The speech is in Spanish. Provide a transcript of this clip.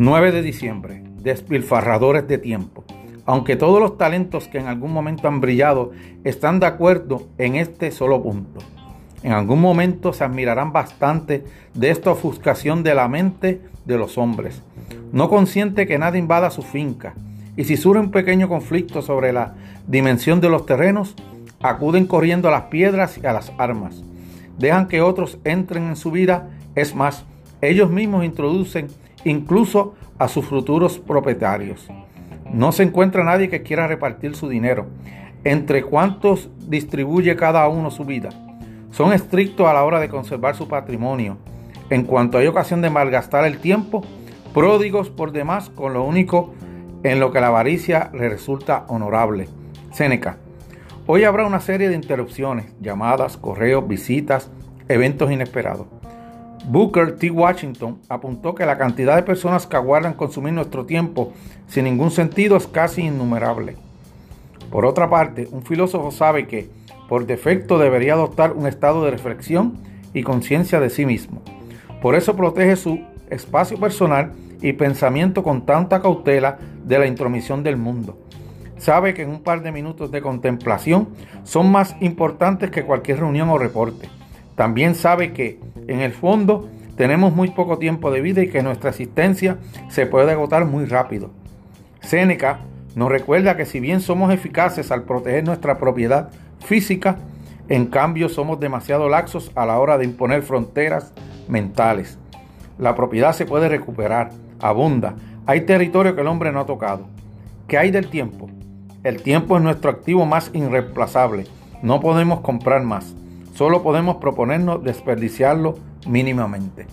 9 de diciembre, despilfarradores de tiempo. Aunque todos los talentos que en algún momento han brillado están de acuerdo en este solo punto. En algún momento se admirarán bastante de esta ofuscación de la mente de los hombres. No consiente que nada invada su finca. Y si surge un pequeño conflicto sobre la dimensión de los terrenos, acuden corriendo a las piedras y a las armas. Dejan que otros entren en su vida. Es más, ellos mismos introducen incluso a sus futuros propietarios. No se encuentra nadie que quiera repartir su dinero. Entre cuántos distribuye cada uno su vida. Son estrictos a la hora de conservar su patrimonio. En cuanto hay ocasión de malgastar el tiempo, pródigos por demás con lo único en lo que la avaricia le resulta honorable. Séneca. Hoy habrá una serie de interrupciones, llamadas, correos, visitas, eventos inesperados. Booker T. Washington apuntó que la cantidad de personas que aguardan consumir nuestro tiempo sin ningún sentido es casi innumerable. Por otra parte, un filósofo sabe que, por defecto, debería adoptar un estado de reflexión y conciencia de sí mismo. Por eso protege su espacio personal y pensamiento con tanta cautela de la intromisión del mundo. Sabe que en un par de minutos de contemplación son más importantes que cualquier reunión o reporte. También sabe que, en el fondo, tenemos muy poco tiempo de vida y que nuestra existencia se puede agotar muy rápido. Séneca nos recuerda que si bien somos eficaces al proteger nuestra propiedad física, en cambio somos demasiado laxos a la hora de imponer fronteras mentales. La propiedad se puede recuperar, abunda, hay territorio que el hombre no ha tocado. ¿Qué hay del tiempo? El tiempo es nuestro activo más irreemplazable, no podemos comprar más. Solo podemos proponernos desperdiciarlo mínimamente.